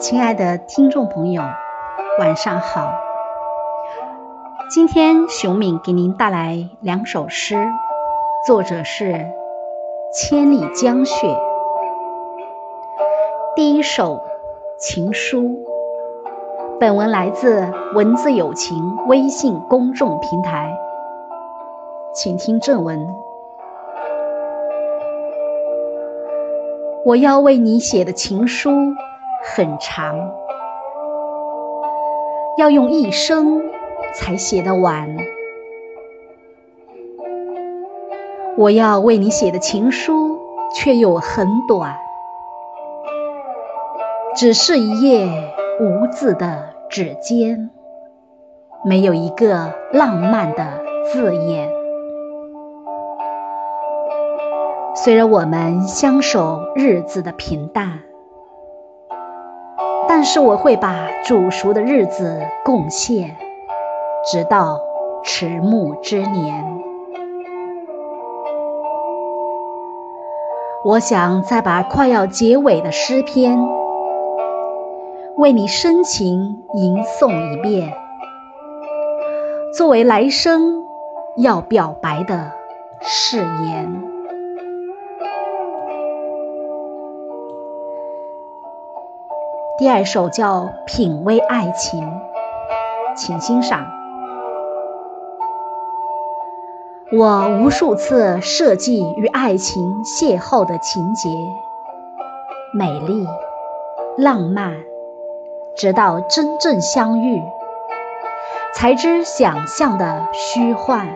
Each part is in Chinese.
亲爱的听众朋友，晚上好。今天熊敏给您带来两首诗，作者是《千里江雪》。第一首《情书》，本文来自文字友情微信公众平台，请听正文。我要为你写的情书。很长，要用一生才写得完。我要为你写的情书却又很短，只是一页无字的纸笺，没有一个浪漫的字眼。虽然我们相守日子的平淡。但是我会把煮熟的日子贡献，直到迟暮之年。我想再把快要结尾的诗篇为你深情吟诵一遍，作为来生要表白的誓言。第二首叫《品味爱情》，请欣赏。我无数次设计与爱情邂逅的情节，美丽、浪漫，直到真正相遇，才知想象的虚幻，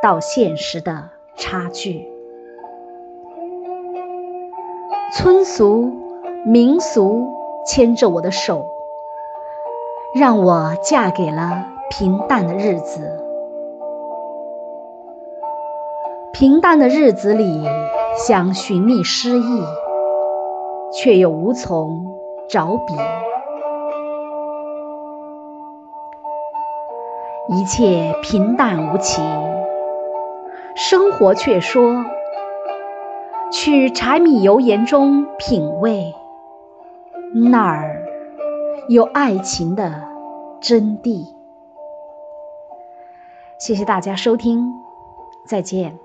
到现实的差距，村俗、民俗。牵着我的手，让我嫁给了平淡的日子。平淡的日子里，想寻觅诗意，却又无从着笔。一切平淡无奇，生活却说去柴米油盐中品味。那儿有爱情的真谛。谢谢大家收听，再见。